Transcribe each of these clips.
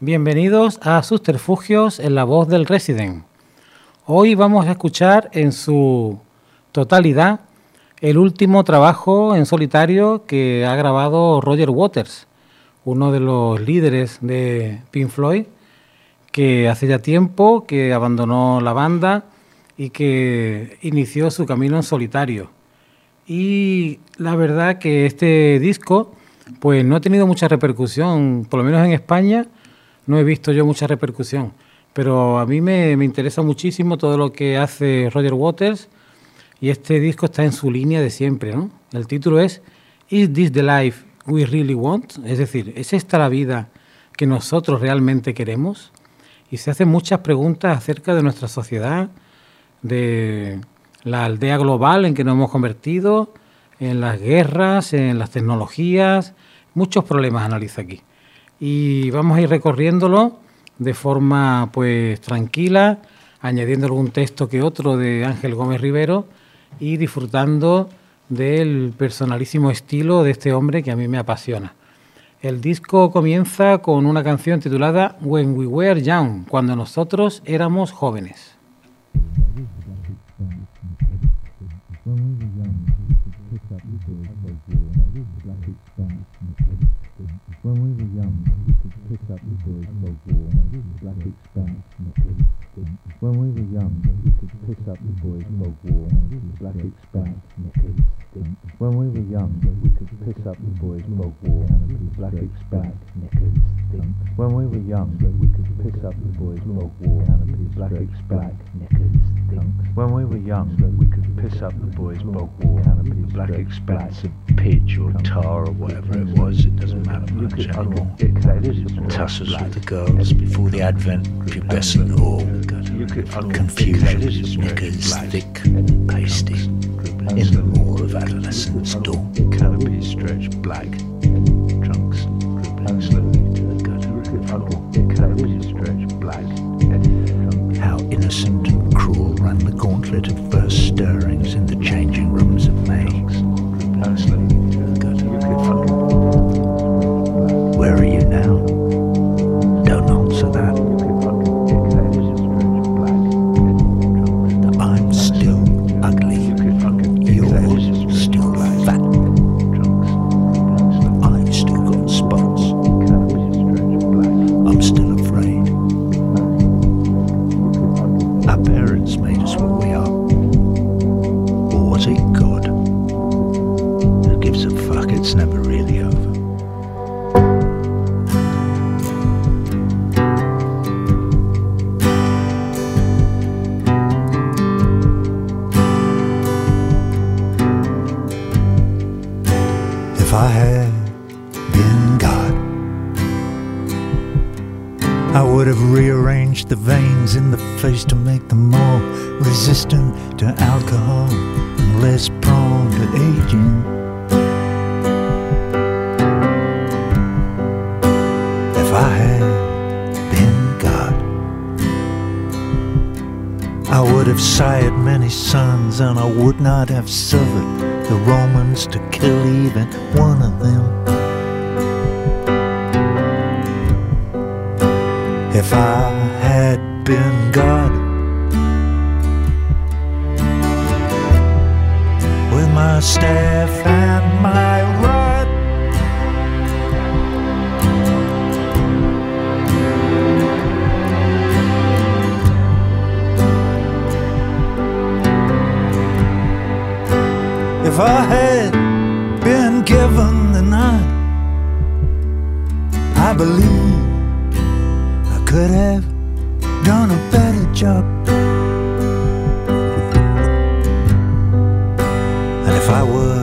Bienvenidos a Subterfugios en la voz del Resident. Hoy vamos a escuchar en su totalidad el último trabajo en solitario que ha grabado Roger Waters, uno de los líderes de Pink Floyd, que hace ya tiempo que abandonó la banda y que inició su camino en solitario. Y la verdad que este disco pues no ha tenido mucha repercusión, por lo menos en España no he visto yo mucha repercusión. Pero a mí me, interesa muchísimo todo lo que hace Roger Waters y este disco está en su línea de siempre. ¿no? El título es Is This the Life We Really Want? Es decir, ¿es esta la vida que nosotros realmente queremos? Y se hacen muchas preguntas acerca de nuestra sociedad, de la aldea global en que nos hemos convertido, en las guerras, en las tecnologías, muchos problemas analiza aquí y vamos a ir recorriéndolo de forma pues tranquila, añadiendo algún texto que otro de Ángel Gómez Rivero y disfrutando del personalísimo estilo de este hombre que a mí me apasiona. El disco comienza con una canción titulada When We Were Young, cuando nosotros éramos jóvenes. When we were young, we could pick up the boys' black expanse, knickers. When we were young, we could pick up the boys' folk war, black expanse, knickers. When we were young, we could pick up the boys' folk war, black expanse, knickers. When we were young, we could piss up the boys' bog war, black expanse of pitch or tar or whatever it was. It doesn't matter much anymore. Tussles with the girls before the advent. Pubescent or confusion, knickers thick and in the moor of adolescence dawn. Canopies stretched black, trunks dribbling slowly to the gutter. Canopies stretched black. How innocent and cruel ran the gauntlet of first stirrings in the changing rooms of May. Would not have suffered the Romans to kill even one of them. If I had been God, with my staff and my If I had been given the night, I believe I could have done a better job. And if I were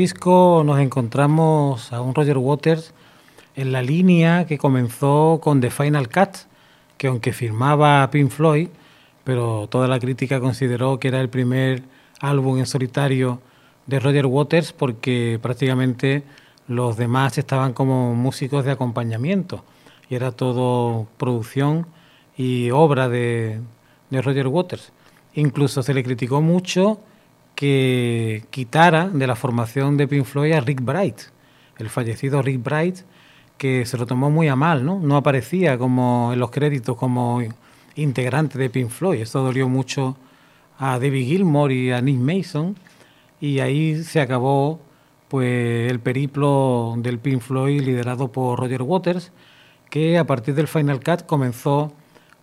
nos encontramos a un Roger Waters en la línea que comenzó con The Final Cut, que aunque firmaba Pink Floyd, pero toda la crítica consideró que era el primer álbum en solitario de Roger Waters porque prácticamente los demás estaban como músicos de acompañamiento y era todo producción y obra de, de Roger Waters. Incluso se le criticó mucho que quitara de la formación de Pink Floyd a Rick Bright, el fallecido Rick Bright, que se lo tomó muy a mal, ¿no? No aparecía como en los créditos como integrante de Pink Floyd. Esto dolió mucho a David Gilmour y a Nick Mason y ahí se acabó pues el periplo del Pink Floyd liderado por Roger Waters, que a partir del Final Cut comenzó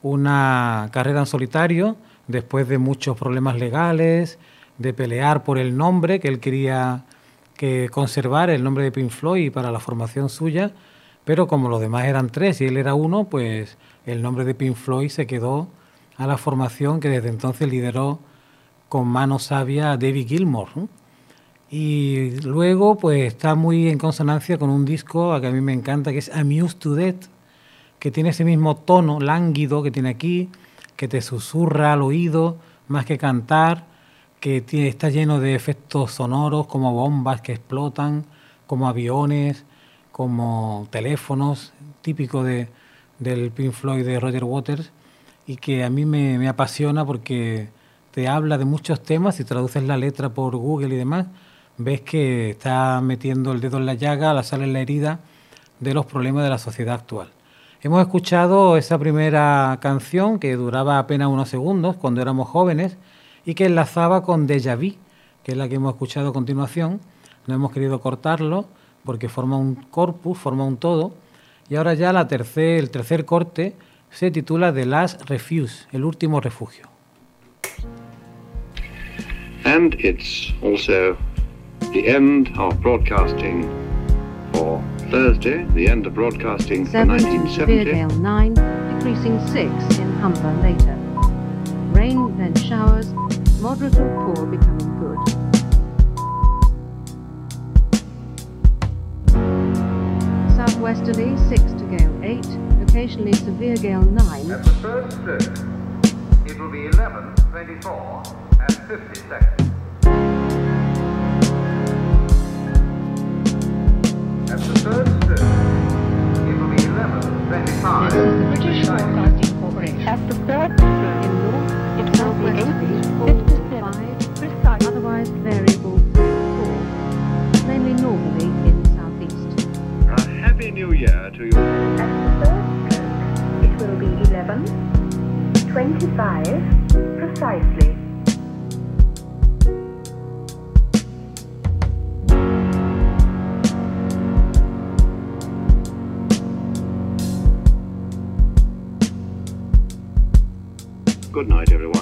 una carrera en solitario después de muchos problemas legales, de pelear por el nombre que él quería que conservar el nombre de Pink Floyd para la formación suya, pero como los demás eran tres y él era uno, pues el nombre de Pink Floyd se quedó a la formación que desde entonces lideró con mano sabia a David Gilmour. Y luego pues está muy en consonancia con un disco que a mí me encanta, que es Amused to Death, que tiene ese mismo tono lánguido que tiene aquí, que te susurra al oído más que cantar, que está lleno de efectos sonoros como bombas que explotan, como aviones, como teléfonos, típico de, del Pink Floyd de Roger Waters, y que a mí me, me apasiona porque te habla de muchos temas, si traduces la letra por Google y demás, ves que está metiendo el dedo en la llaga, la sal en la herida de los problemas de la sociedad actual. Hemos escuchado esa primera canción que duraba apenas unos segundos cuando éramos jóvenes y que enlazaba con Deja Vu, que es la que hemos escuchado a continuación. No hemos querido cortarlo porque forma un corpus, forma un todo. Y ahora ya la tercer, el tercer corte se titula The Last Refuse, el último refugio. And it's also the end of broadcasting for Thursday, the end of broadcasting for 7 to 1970. Speargale 9, decreasing 6 in Humber later. Rain, then showers, moderate or poor becoming good. Southwesterly 6 to gale 8, occasionally severe gale 9, At the first stroke, it will be 11, 24, and 50 seconds. At the third stroke, it will be 11, 24, In north, it southwesterly 4 5, otherwise variable 4. Mainly northerly in southeast. A happy new year to you. At the first stroke, it will be 11, 25, precisely. Good night, everyone.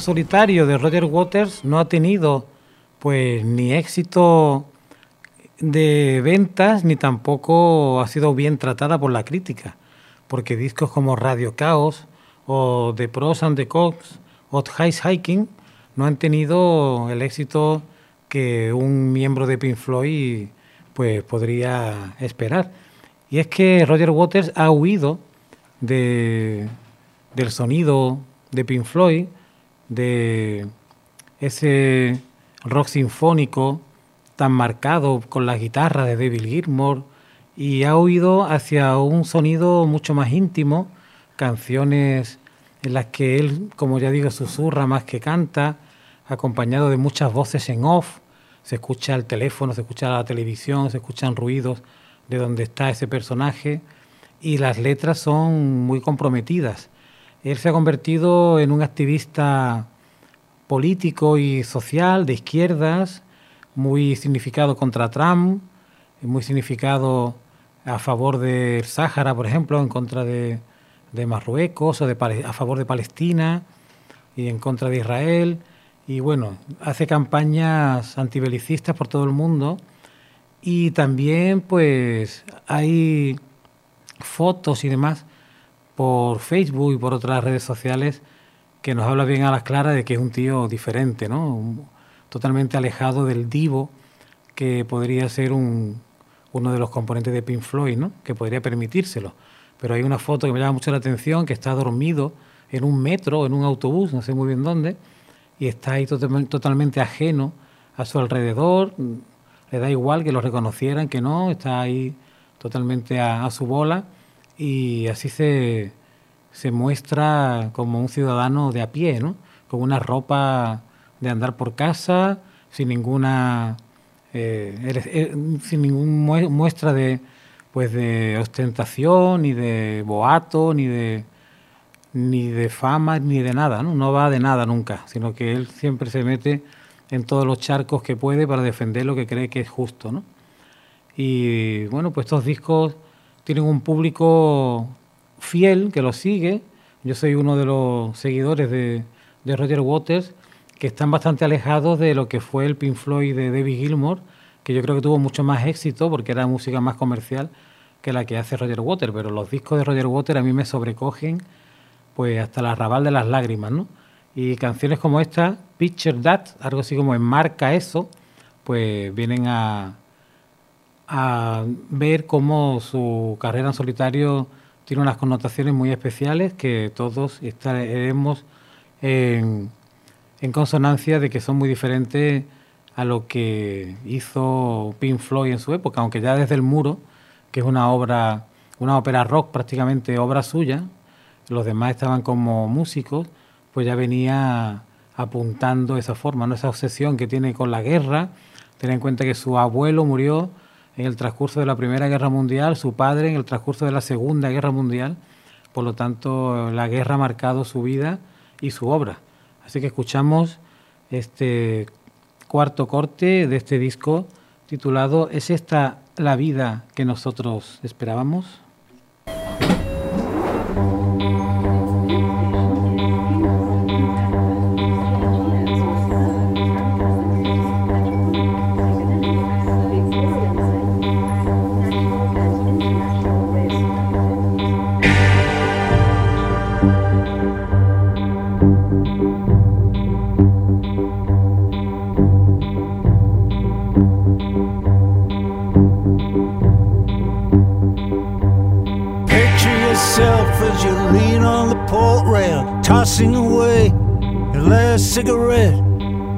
Solitario de Roger Waters no ha tenido pues ni éxito de ventas ni tampoco ha sido bien tratada por la crítica, porque discos como Radio Chaos o The Pros and the Cops o Hiking no han tenido el éxito que un miembro de Pink Floyd pues podría esperar. Y es que Roger Waters ha huido de, del sonido de Pink Floyd, de ese rock sinfónico tan marcado con la guitarra de David Gilmour y ha huido hacia un sonido mucho más íntimo, canciones en las que él, como ya digo, susurra más que canta, acompañado de muchas voces en off, se escucha el teléfono, se escucha la televisión, se escuchan ruidos de donde está ese personaje y las letras son muy comprometidas. Él se ha convertido en un activista político y social de izquierdas, muy significado contra Trump, muy significado a favor del Sáhara, por ejemplo, en contra de, Marruecos o de, a favor de Palestina y en contra de Israel. Y bueno, hace campañas antibelicistas por todo el mundo. Y también pues hay fotos y demás por Facebook y por otras redes sociales que nos habla bien a las claras de que es un tío diferente, ¿no? Totalmente alejado del divo que podría ser un, uno de los componentes de Pink Floyd, ¿no? que podría permitírselo. Pero hay una foto que me llama mucho la atención, que está dormido en un metro, en un autobús, no sé muy bien dónde, y está ahí totalmente ajeno a su alrededor, le da igual que lo reconocieran, que no, está ahí totalmente a, su bola y así se, se muestra como un ciudadano de a pie, ¿no? con una ropa de andar por casa, sin ninguna eh, eh, sin ninguna muestra de pues de ostentación, ni de boato, ni de ni de fama, ni de nada, ¿no? No va de nada nunca, sino que él siempre se mete en todos los charcos que puede para defender lo que cree que es justo, ¿no? Y bueno, pues estos discos tienen un público fiel que los sigue. Yo soy uno de los seguidores de, Roger Waters, que están bastante alejados de lo que fue el Pink Floyd de David Gilmour, que yo creo que tuvo mucho más éxito porque era música más comercial que la que hace Roger Waters, pero los discos de Roger Waters a mí me sobrecogen pues hasta la arrabal de las lágrimas, ¿no? Y canciones como esta, Picture That, algo así como enmarca eso, pues vienen a, a ver cómo su carrera en solitario tiene unas connotaciones muy especiales que todos estaremos en, consonancia de que son muy diferentes a lo que hizo Pink Floyd en su época, aunque ya desde El Muro, que es una obra, una ópera rock prácticamente obra suya, los demás estaban como músicos, pues ya venía apuntando esa forma, ¿no? esa obsesión que tiene con la guerra. Ten en cuenta que su abuelo murió en el transcurso de la Primera Guerra Mundial, su padre en el transcurso de la Segunda Guerra Mundial, por lo tanto la guerra ha marcado su vida y su obra. Así que escuchamos este cuarto corte de este disco titulado ¿Es esta la vida que nosotros esperábamos? Tossing away your last cigarette.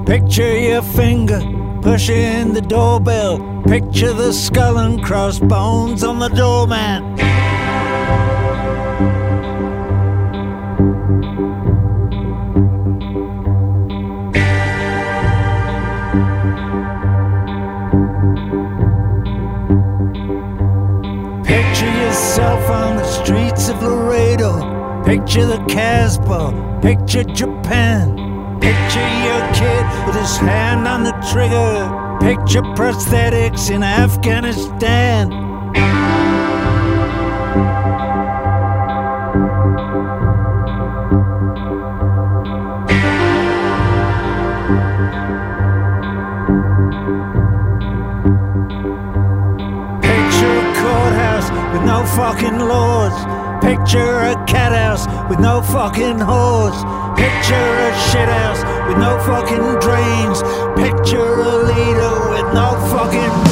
Picture your finger pushing the doorbell. Picture the skull and crossbones on the doormat. Picture yourself on the streets of Laredo Picture the Casbah, picture Japan. Picture your kid with his hand on the trigger. Picture prosthetics in Afghanistan. Picture a courthouse with no fucking laws. Picture a cat house with no fucking hose. Picture a shit house with no fucking drains. Picture a leader with no fucking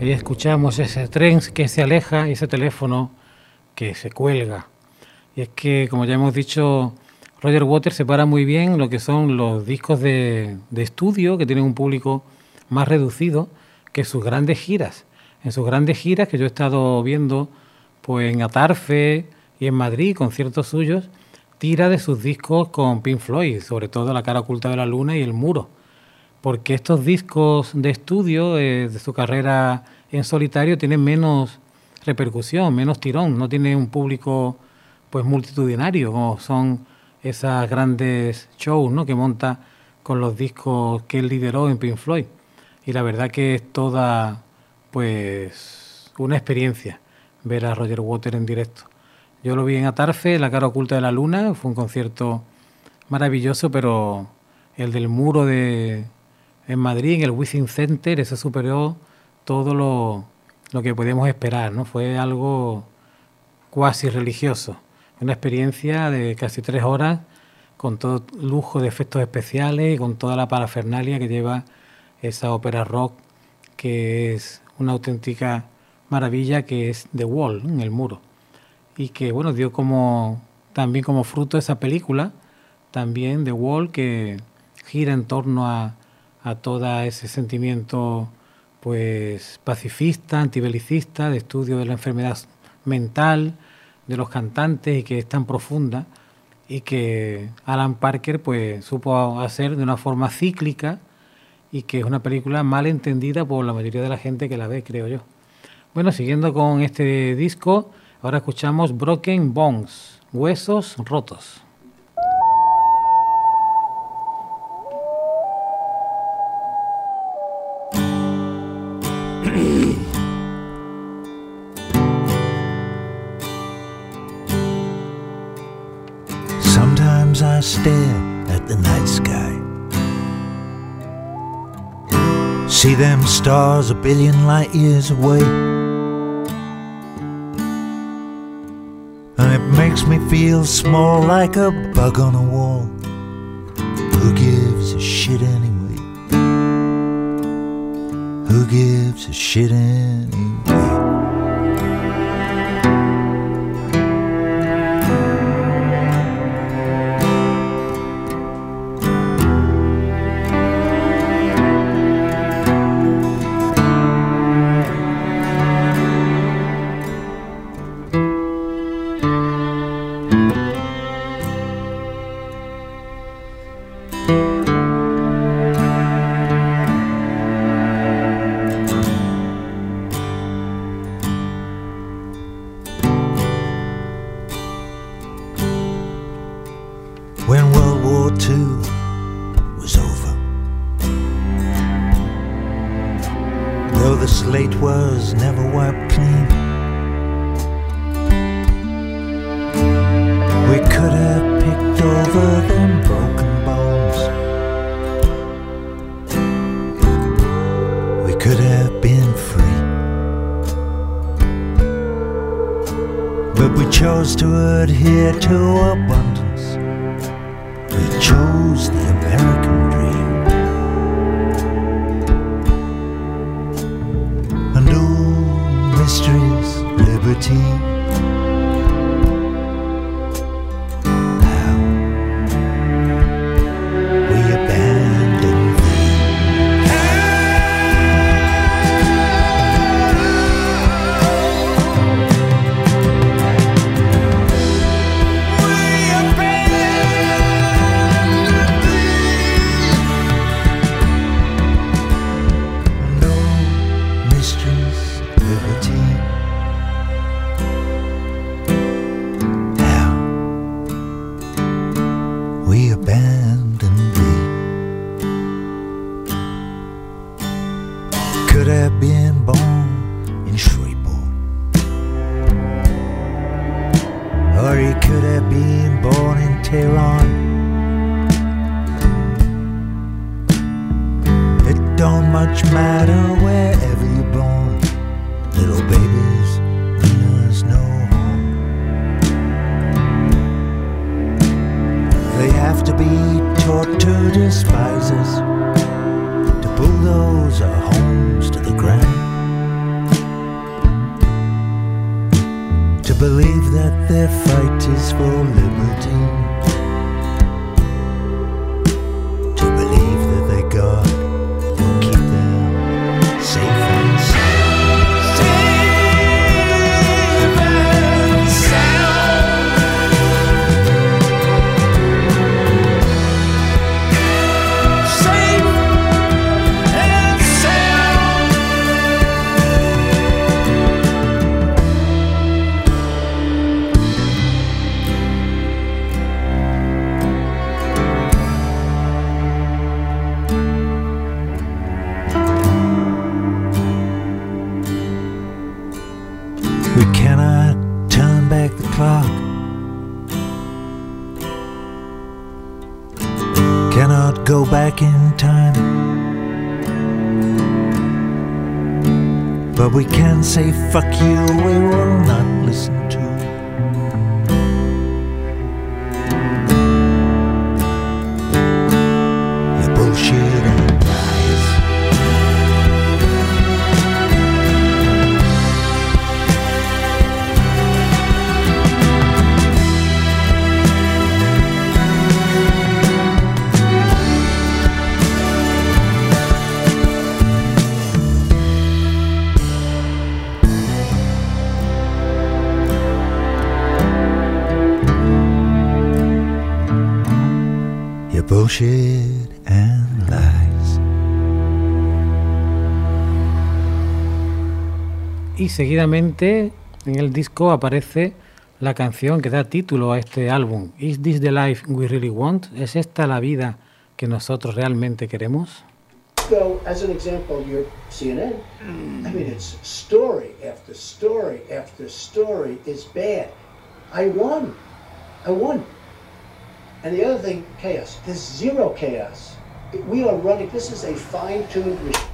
Ahí escuchamos ese tren que se aleja y ese teléfono que se cuelga. Y es que, como ya hemos dicho, Roger Waters separa muy bien lo que son los discos de, estudio, que tienen un público más reducido, que sus grandes giras. En sus grandes giras que yo he estado viendo pues en Atarfe y en Madrid, conciertos suyos, tira de sus discos con Pink Floyd, sobre todo La cara oculta de la luna y El muro porque estos discos de estudio eh, de su carrera en solitario tienen menos repercusión, menos tirón, no tiene un público pues multitudinario como son esas grandes shows ¿no? que monta con los discos que él lideró en Pink Floyd. Y la verdad que es toda pues una experiencia ver a Roger Waters en directo. Yo lo vi en Atarfe, La cara oculta de la luna, fue un concierto maravilloso, pero el del muro de, en Madrid, en el Wizzing Center, eso superó todo lo, lo que podíamos esperar, ¿no? Fue algo cuasi religioso, una experiencia de casi tres horas con todo lujo de efectos especiales y con toda la parafernalia que lleva esa ópera rock que es una auténtica maravilla que es The Wall, en el muro. Y que bueno, dio como también como fruto esa película, también The Wall, que gira en torno a, a todo ese sentimiento pues pacifista, antibelicista, de estudio de la enfermedad mental de los cantantes y que es tan profunda y que Alan Parker pues supo hacer de una forma cíclica y que es una película mal entendida por la mayoría de la gente que la ve, creo yo. Bueno, siguiendo con este disco, ahora escuchamos Broken Bones, Huesos Rotos. I stare at the night sky. See them stars a billion light years away. And it makes me feel small like a bug on a wall. Who gives a shit anyway? Who gives a shit anyway? Seguidamente en el disco aparece la canción que da título a este álbum, Is This the Life We Really Want? ¿Es esta la vida que nosotros realmente queremos? So, as an example, your CNN, I mean, it's story after story after story is bad. I won. I won. And the other thing, chaos. There's zero chaos. We are running, this is a fine tuned machine.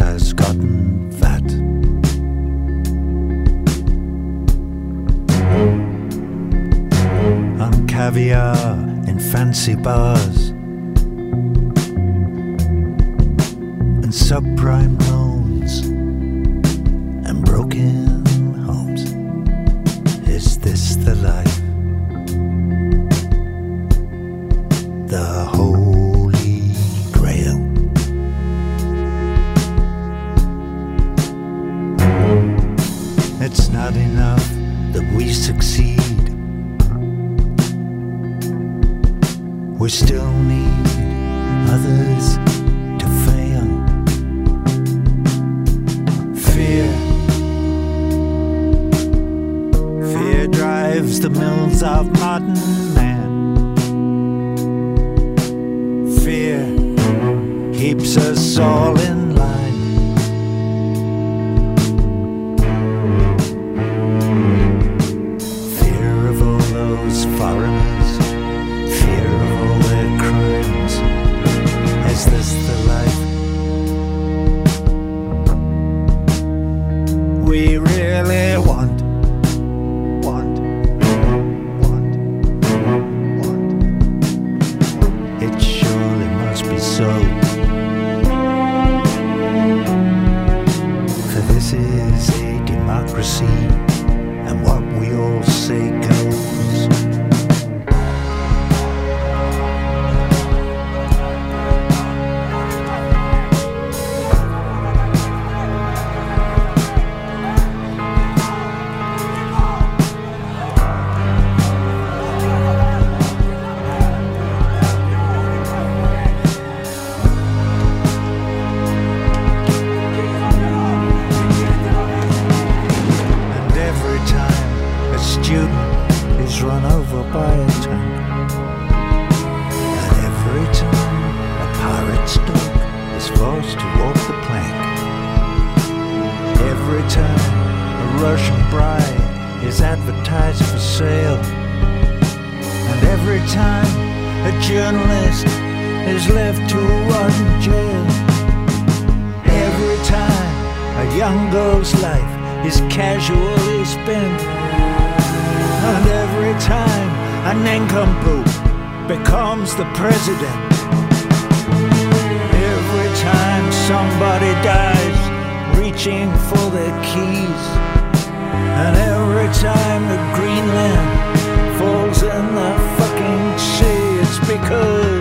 Has gotten fat. On caviar in fancy bars and subprime the president. Every time somebody dies reaching for their keys. And every time the Greenland falls in the fucking sea, it's because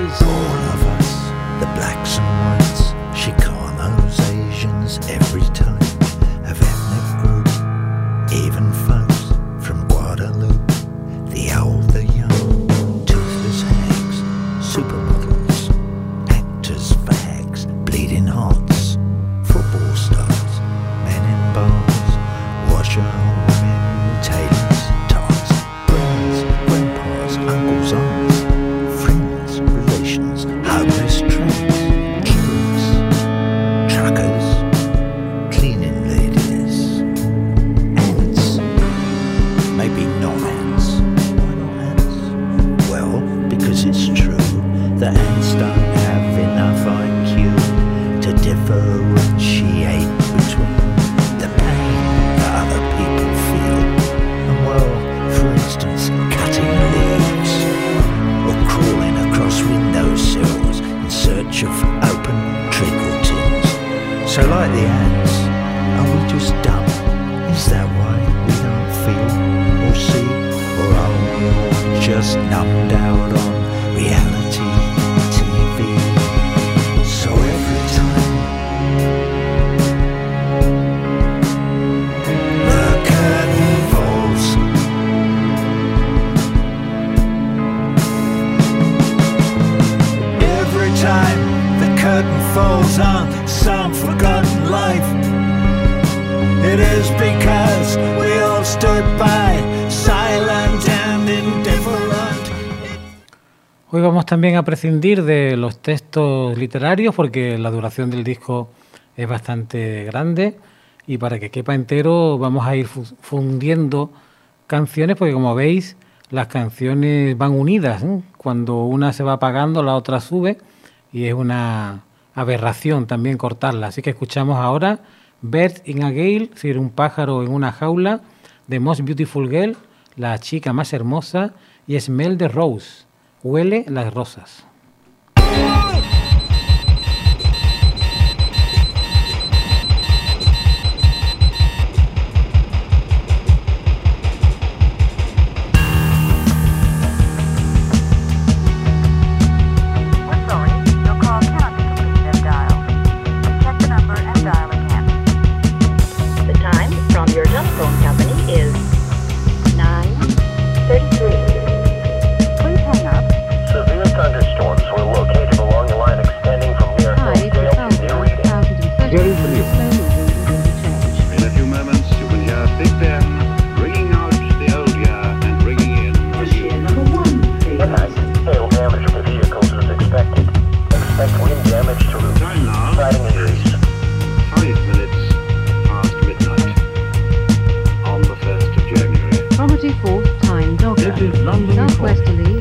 So, like the ants, are we just dumb? Is that why we don't feel or see? Or are we all just numbed out on reality TV? So every time the curtain falls, every time the curtain falls on It is because we all stood by, silent and indifferent. Hoy vamos también a prescindir de los textos literarios porque la duración del disco es bastante grande y para que quepa entero vamos a ir fu- fundiendo canciones porque como veis las canciones van unidas. ¿eh? Cuando una se va apagando la otra sube y es una aberración también cortarla. Así que escuchamos ahora Bird in a Gale, decir, un pájaro en una jaula, The Most Beautiful Girl, la chica más hermosa, y Smell the Rose, huele las rosas. Southwesterly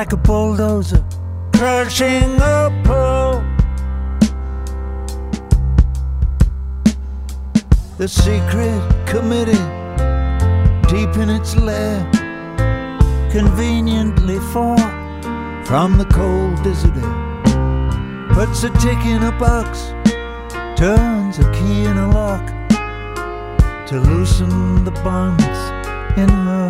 like a bulldozer crushing a pearl. The secret committee, deep in its lair, conveniently far from the cold desert air, puts a tick in a box, turns a key in a lock to loosen the bonds in her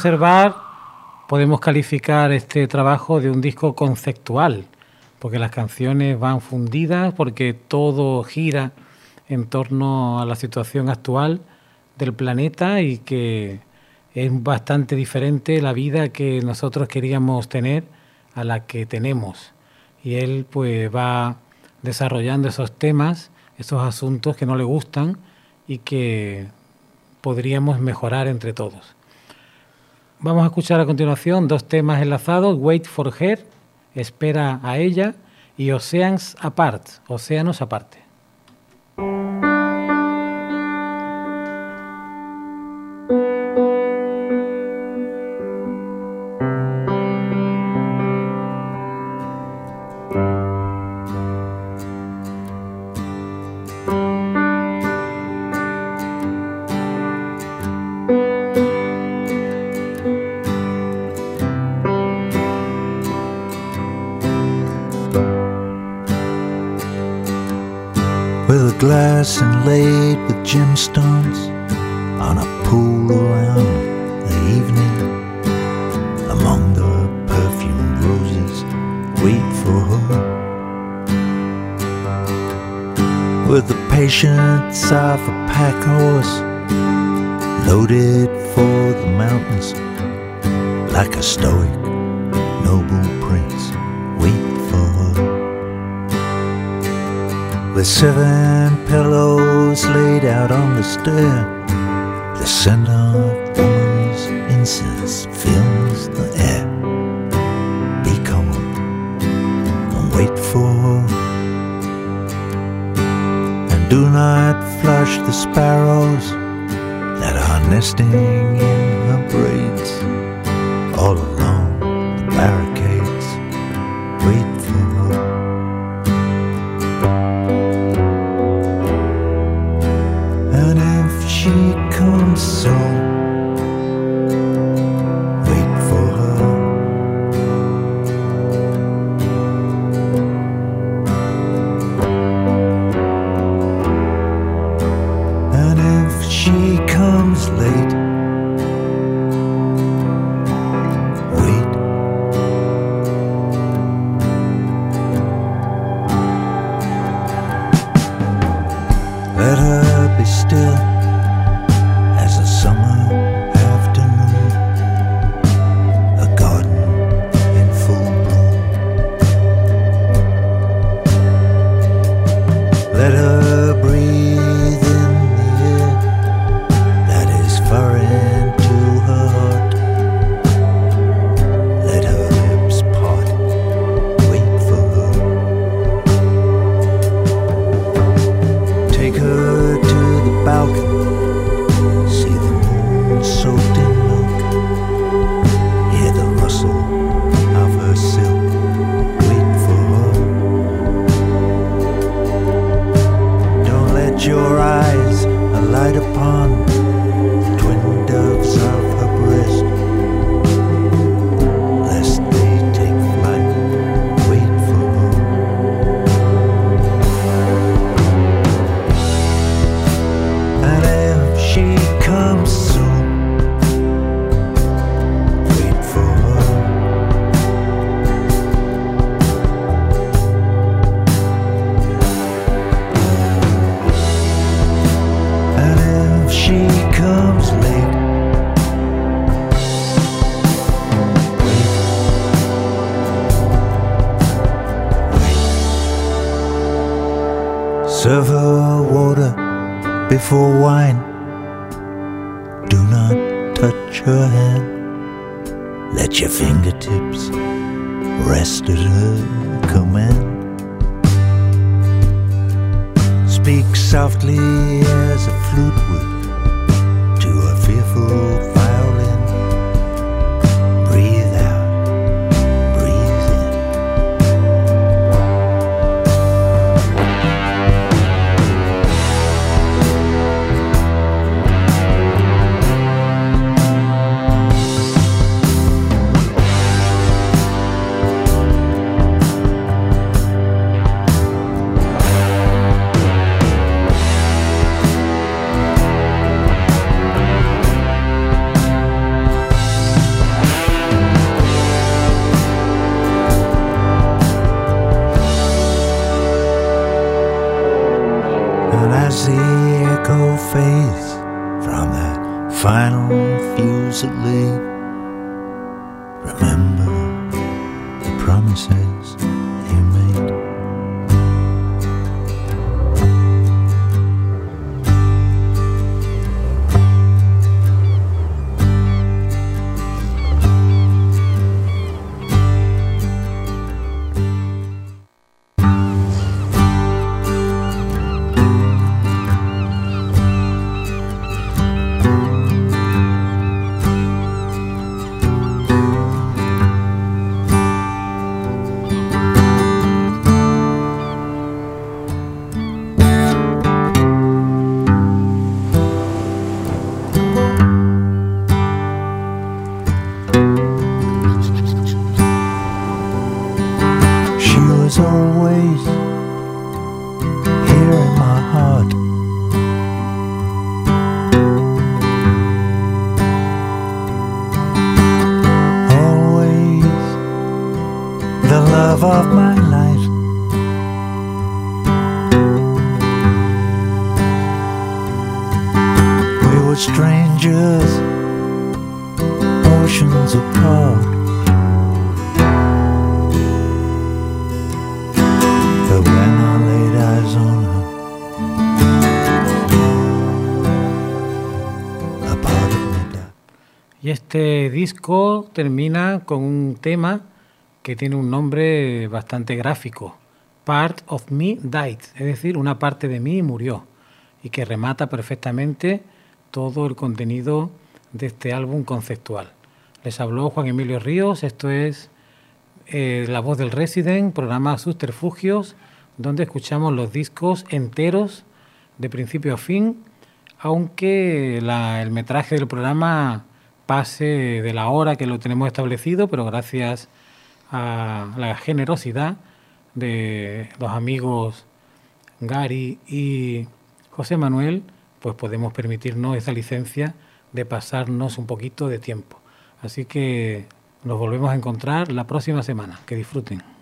observar, podemos calificar este trabajo de un disco conceptual, porque las canciones van fundidas, porque todo gira en torno a la situación actual del planeta y que es bastante diferente la vida que nosotros queríamos tener a la que tenemos. Y él pues va desarrollando esos temas, esos asuntos que no le gustan y que podríamos mejorar entre todos. Vamos a escuchar a continuación dos temas enlazados, Wait for Her, Espera a ella, y Oceans Apart, Océanos aparte. Gemstones on a pool around the evening. Among the perfumed roses wait for her. With the patience of a pack horse loaded for the mountains like a stoic noble prince wait for her. With seven pillows laid out on the stair. The scent of woman's incense fills the air. Be calm and wait for. And do not flush the sparrows that are nesting in comes late, este disco termina con un tema que tiene un nombre bastante gráfico, Part of Me Died, es decir, una parte de mí murió, y que remata perfectamente todo el contenido de este álbum conceptual. Les habló Juan Emilio Ríos, esto es eh, La Voz del Resident, programa Subterfugios, donde escuchamos los discos enteros de principio a fin, aunque el metraje del programa pase de la hora que lo tenemos establecido, pero gracias a la generosidad de los amigos Gary y José Manuel, pues podemos permitirnos esa licencia de pasarnos un poquito de tiempo. Así que nos volvemos a encontrar la próxima semana. Que disfruten.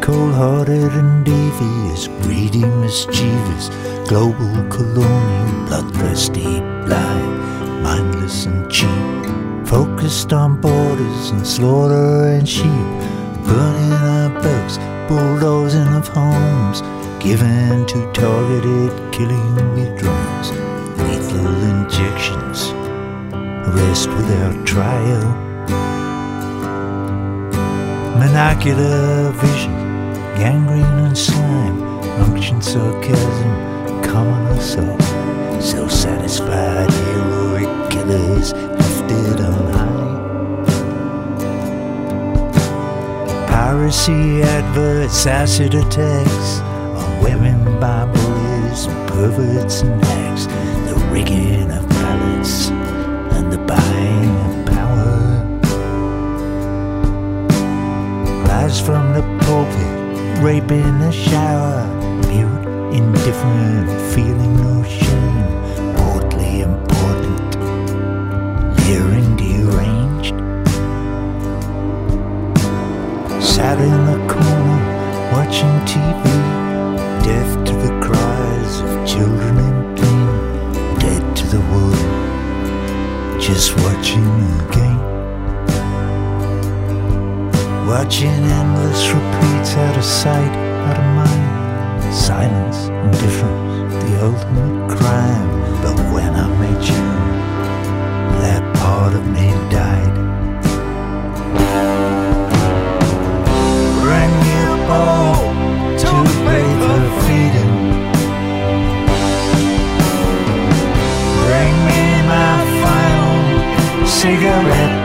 Cold hearted and devious, greedy, mischievous, global colonial, bloodthirsty, blind, mindless and cheap, focused on borders and slaughter and sheep, burning our bugs, bulldozing of homes, given to targeted killing with drones, lethal injections, arrest without trial. Monocular vision, gangrene and slime, unction sarcasm, common assault. Self-satisfied heroic killers lifted on high. Piracy adverts, acid attacks on women by perverts and hacks. The rigging of ballots and the buying of power. Lies from the pulpit, rape in the shower, mute, indifferent, feeling no shame, portly important, leering deranged. Sat in the corner, watching TV, Watching endless repeats out of sight, out of mind. Silence, indifference, the ultimate crime. But when I met you, that part of me died. Bring me a bowl to pay for feeding. Bring me my final cigarette